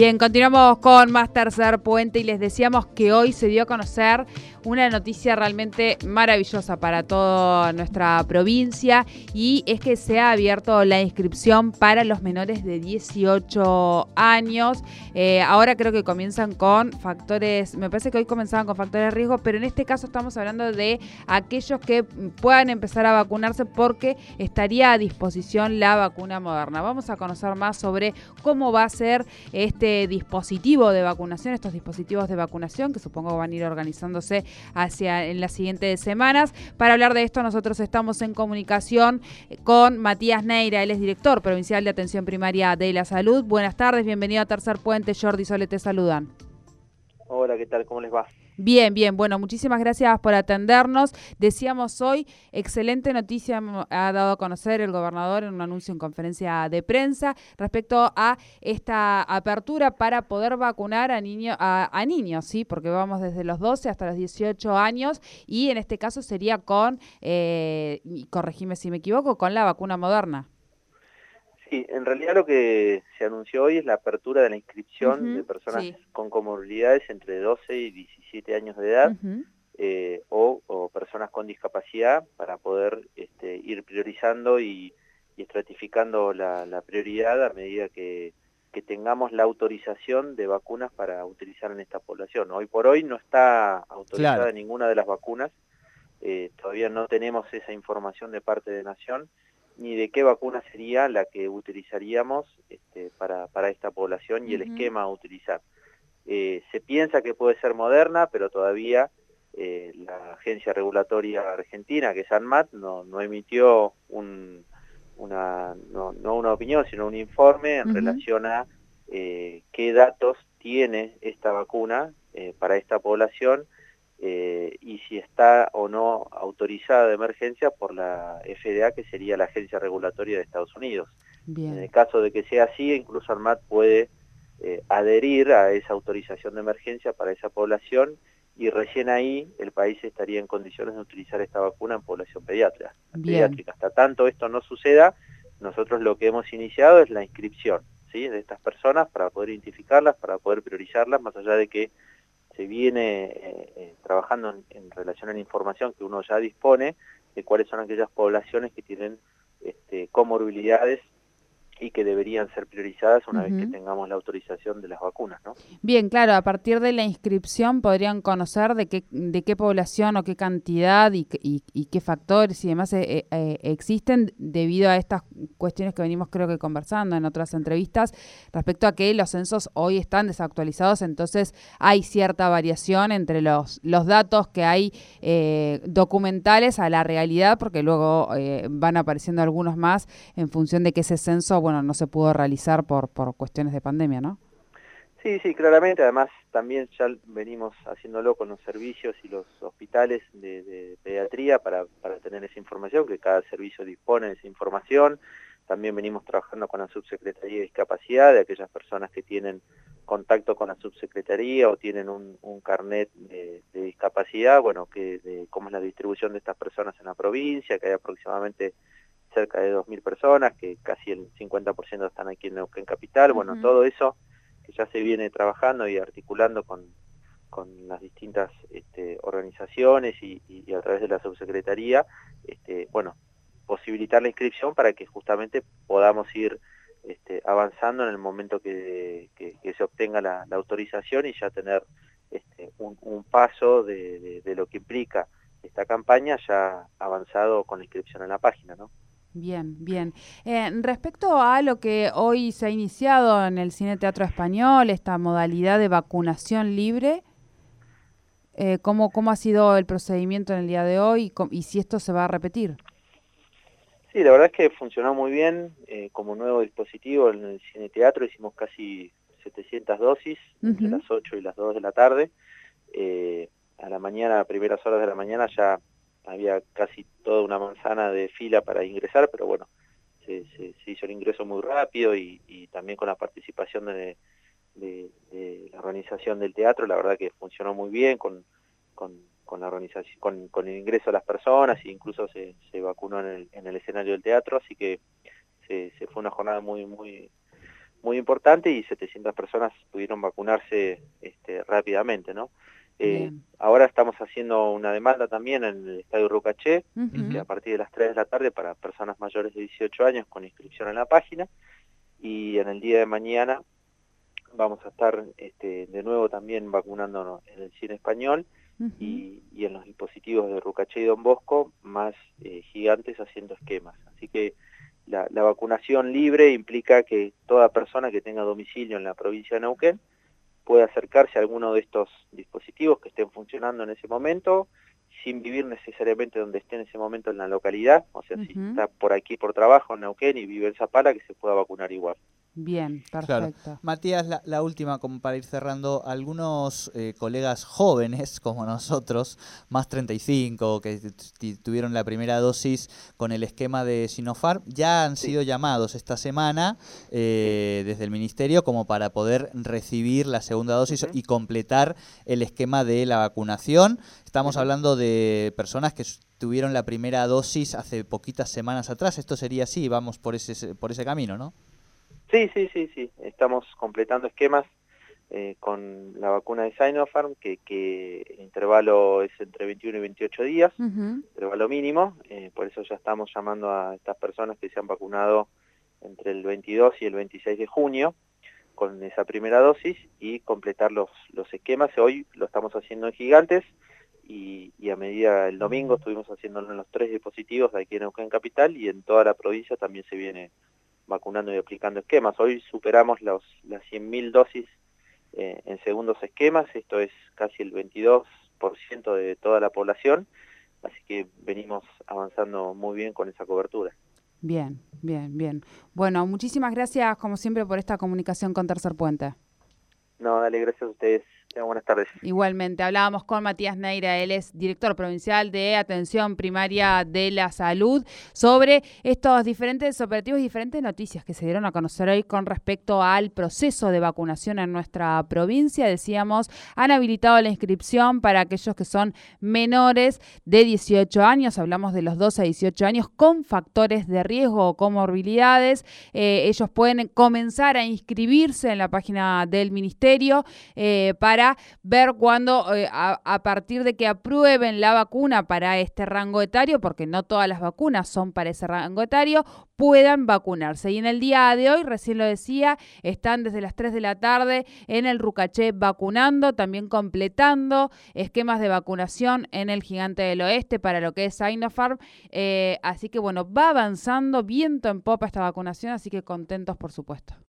Bien, continuamos con más Tercer Puente y les decíamos que hoy se dio a conocer una noticia realmente maravillosa para toda nuestra provincia y es que se ha abierto la inscripción para los menores de 18 años. Eh, ahora creo que comienzan con factores, me parece que hoy comenzaban con factores de riesgo, pero en este caso estamos hablando de aquellos que puedan empezar a vacunarse porque estaría a disposición la vacuna moderna. Vamos a conocer más sobre cómo va a ser este dispositivo de vacunación, estos dispositivos de vacunación que supongo van a ir organizándose hacia en las siguientes semanas. Para hablar de esto nosotros estamos en comunicación con Matías Neira, él es director provincial de atención primaria de la salud. Buenas tardes, bienvenido a Tercer Puente, Jordi Sole te saludan. Hola, ¿qué tal? ¿Cómo les va? Bien, bien. Bueno, muchísimas gracias por atendernos. Decíamos hoy, excelente noticia ha dado a conocer el gobernador en un anuncio en conferencia de prensa respecto a esta apertura para poder vacunar a, niños, a, niños, ¿sí? Porque vamos desde los 12 hasta los 18 años y en este caso sería con, eh, corregime si me equivoco, con la vacuna moderna. Sí, en realidad lo que se anunció hoy es la apertura de la inscripción de personas con comorbilidades entre 12 y 17 años de edad eh, o, personas con discapacidad para poder este, ir priorizando y, estratificando la, prioridad a medida que, tengamos la autorización de vacunas para utilizar en esta población. Hoy por hoy no está autorizada ninguna de las vacunas, eh, todavía no tenemos esa información de parte de Nación, ni de qué vacuna sería la que utilizaríamos este, para, esta población y el esquema a utilizar. Eh, se piensa que puede ser moderna, pero todavía eh, la agencia regulatoria argentina, que es ANMAT, no, no emitió un, una, no, una opinión, sino un informe en relación a eh, qué datos tiene esta vacuna para esta población eh, y si está o no autorizada de emergencia por la FDA, que sería la agencia regulatoria de Estados Unidos. En el caso de que sea así, incluso ARMAT puede eh, adherir a esa autorización de emergencia para esa población y recién ahí el país estaría en condiciones de utilizar esta vacuna en población pediátrica. pediátrica. Hasta tanto esto no suceda, nosotros lo que hemos iniciado es la inscripción ¿sí? de estas personas para poder identificarlas, para poder priorizarlas, más allá de que se viene eh, eh, trabajando en, relación a la información que uno ya dispone de cuáles son aquellas poblaciones que tienen este, comorbilidades y que deberían ser priorizadas una vez que tengamos la autorización de las vacunas, ¿no? Bien, claro, a partir de la inscripción podrían conocer de qué, de qué población o qué cantidad y, y, qué factores y demás eh, eh, existen debido a estas cuestiones que venimos creo que conversando en otras entrevistas respecto a que los censos hoy están desactualizados, entonces hay cierta variación entre los, los datos que hay eh, documentales a la realidad, porque luego van apareciendo algunos más en función de que ese censo, bueno, no se pudo realizar por, por cuestiones de pandemia, ¿no? Sí, sí, claramente. Además, también ya venimos haciéndolo con los servicios y los hospitales de, pediatría para, para, tener esa información, que cada servicio dispone de esa información. También venimos trabajando con la Subsecretaría de Discapacidad, de aquellas personas que tienen contacto con la Subsecretaría o tienen un, carnet de, discapacidad, bueno, que de cómo es la distribución de estas personas en la provincia, que hay aproximadamente cerca de 2.000 personas, que casi el 50% están aquí en Neuquén Capital, bueno, todo eso que ya se viene trabajando y articulando con, con las distintas este, organizaciones y, a través de la subsecretaría, este, bueno, posibilitar la inscripción para que justamente podamos ir este, avanzando en el momento que, se obtenga la, autorización y ya tener un, paso de, de, lo que implica esta campaña ya avanzado con la inscripción en la página, ¿no? Bien, bien. Eh, respecto a lo que hoy se ha iniciado en el Cine Teatro Español, esta modalidad de vacunación libre, eh, ¿cómo, ¿cómo ha sido el procedimiento en el día de hoy y, si esto se va a repetir? Sí, la verdad es que funcionó muy bien eh, como nuevo dispositivo en el Cine Teatro, hicimos casi 700 dosis entre las 8 y las 2 de la tarde. a la mañana, a primeras horas de la mañana ya había casi toda una manzana de fila para ingresar, pero bueno, se, hizo el ingreso muy rápido y, también con la participación de, la organización del teatro, la verdad que funcionó muy bien con, la organización, con, el ingreso de las personas e incluso se, vacunó en el, escenario del teatro, así que se, fue una jornada muy, muy, muy importante y 700 personas pudieron vacunarse este, rápidamente, ¿no? Eh, ahora estamos haciendo una demanda también en el Estadio Rucaché, que a partir de las 3 de la tarde para personas mayores de 18 años con inscripción en la página, y en el día de mañana vamos a estar este, de nuevo también vacunándonos en el cine español y, en los dispositivos de Rucaché y Don Bosco, más eh, gigantes haciendo esquemas. Así que la, la vacunación libre implica que toda persona que tenga domicilio en la provincia de Neuquén puede acercarse a alguno de estos dispositivos que estén funcionando en ese momento, sin vivir necesariamente donde esté en ese momento en la localidad, o sea, si está por aquí por trabajo en Neuquén y vive en Zapala, que se pueda vacunar igual. Bien, perfecto. Matías, la, última, como para ir cerrando, algunos eh, colegas jóvenes como nosotros, más 35, que tuvieron la primera dosis con el esquema de Sinopharm, ya han sido llamados esta semana eh, desde el Ministerio como para poder recibir la segunda dosis y completar el esquema de la vacunación. Estamos hablando de personas que tuvieron la primera dosis hace poquitas semanas atrás. Esto sería así, vamos por ese, por ese camino, ¿no? Sí, sí, sí, sí. Estamos completando esquemas eh, con la vacuna de Sinopharm, que, que, el intervalo es entre 21 y 28 días, intervalo mínimo. Eh, por eso ya estamos llamando a estas personas que se han vacunado entre el 22 y el 26 de junio con esa primera dosis y completar los, los esquemas. Hoy lo estamos haciendo en Gigantes y, y a medida el domingo estuvimos haciéndolo en los tres dispositivos de aquí en Neuquén Capital y en toda la provincia también se viene vacunando y aplicando esquemas. Hoy superamos los, las 100.000 dosis eh, en segundos esquemas, esto es casi el 22% de toda la población, así que venimos avanzando muy bien con esa cobertura. Bien, bien, bien. Bueno, muchísimas gracias como siempre por esta comunicación con Tercer Puente. No, dale, gracias a ustedes buenas tardes. Igualmente, hablábamos con Matías Neira, él es director provincial de Atención Primaria de la Salud, sobre estos diferentes operativos y diferentes noticias que se dieron a conocer hoy con respecto al proceso de vacunación en nuestra provincia. Decíamos, han habilitado la inscripción para aquellos que son menores de 18 años, hablamos de los 12 a 18 años, con factores de riesgo o comorbilidades. Eh, ellos pueden comenzar a inscribirse en la página del Ministerio eh, para ver cuándo, eh, a, partir de que aprueben la vacuna para este rango etario, porque no todas las vacunas son para ese rango etario, puedan vacunarse. Y en el día de hoy, recién lo decía, están desde las 3 de la tarde en el Rucaché vacunando, también completando esquemas de vacunación en el Gigante del Oeste para lo que es Sinopharm. Eh, así que bueno, va avanzando viento en popa esta vacunación, así que contentos por supuesto.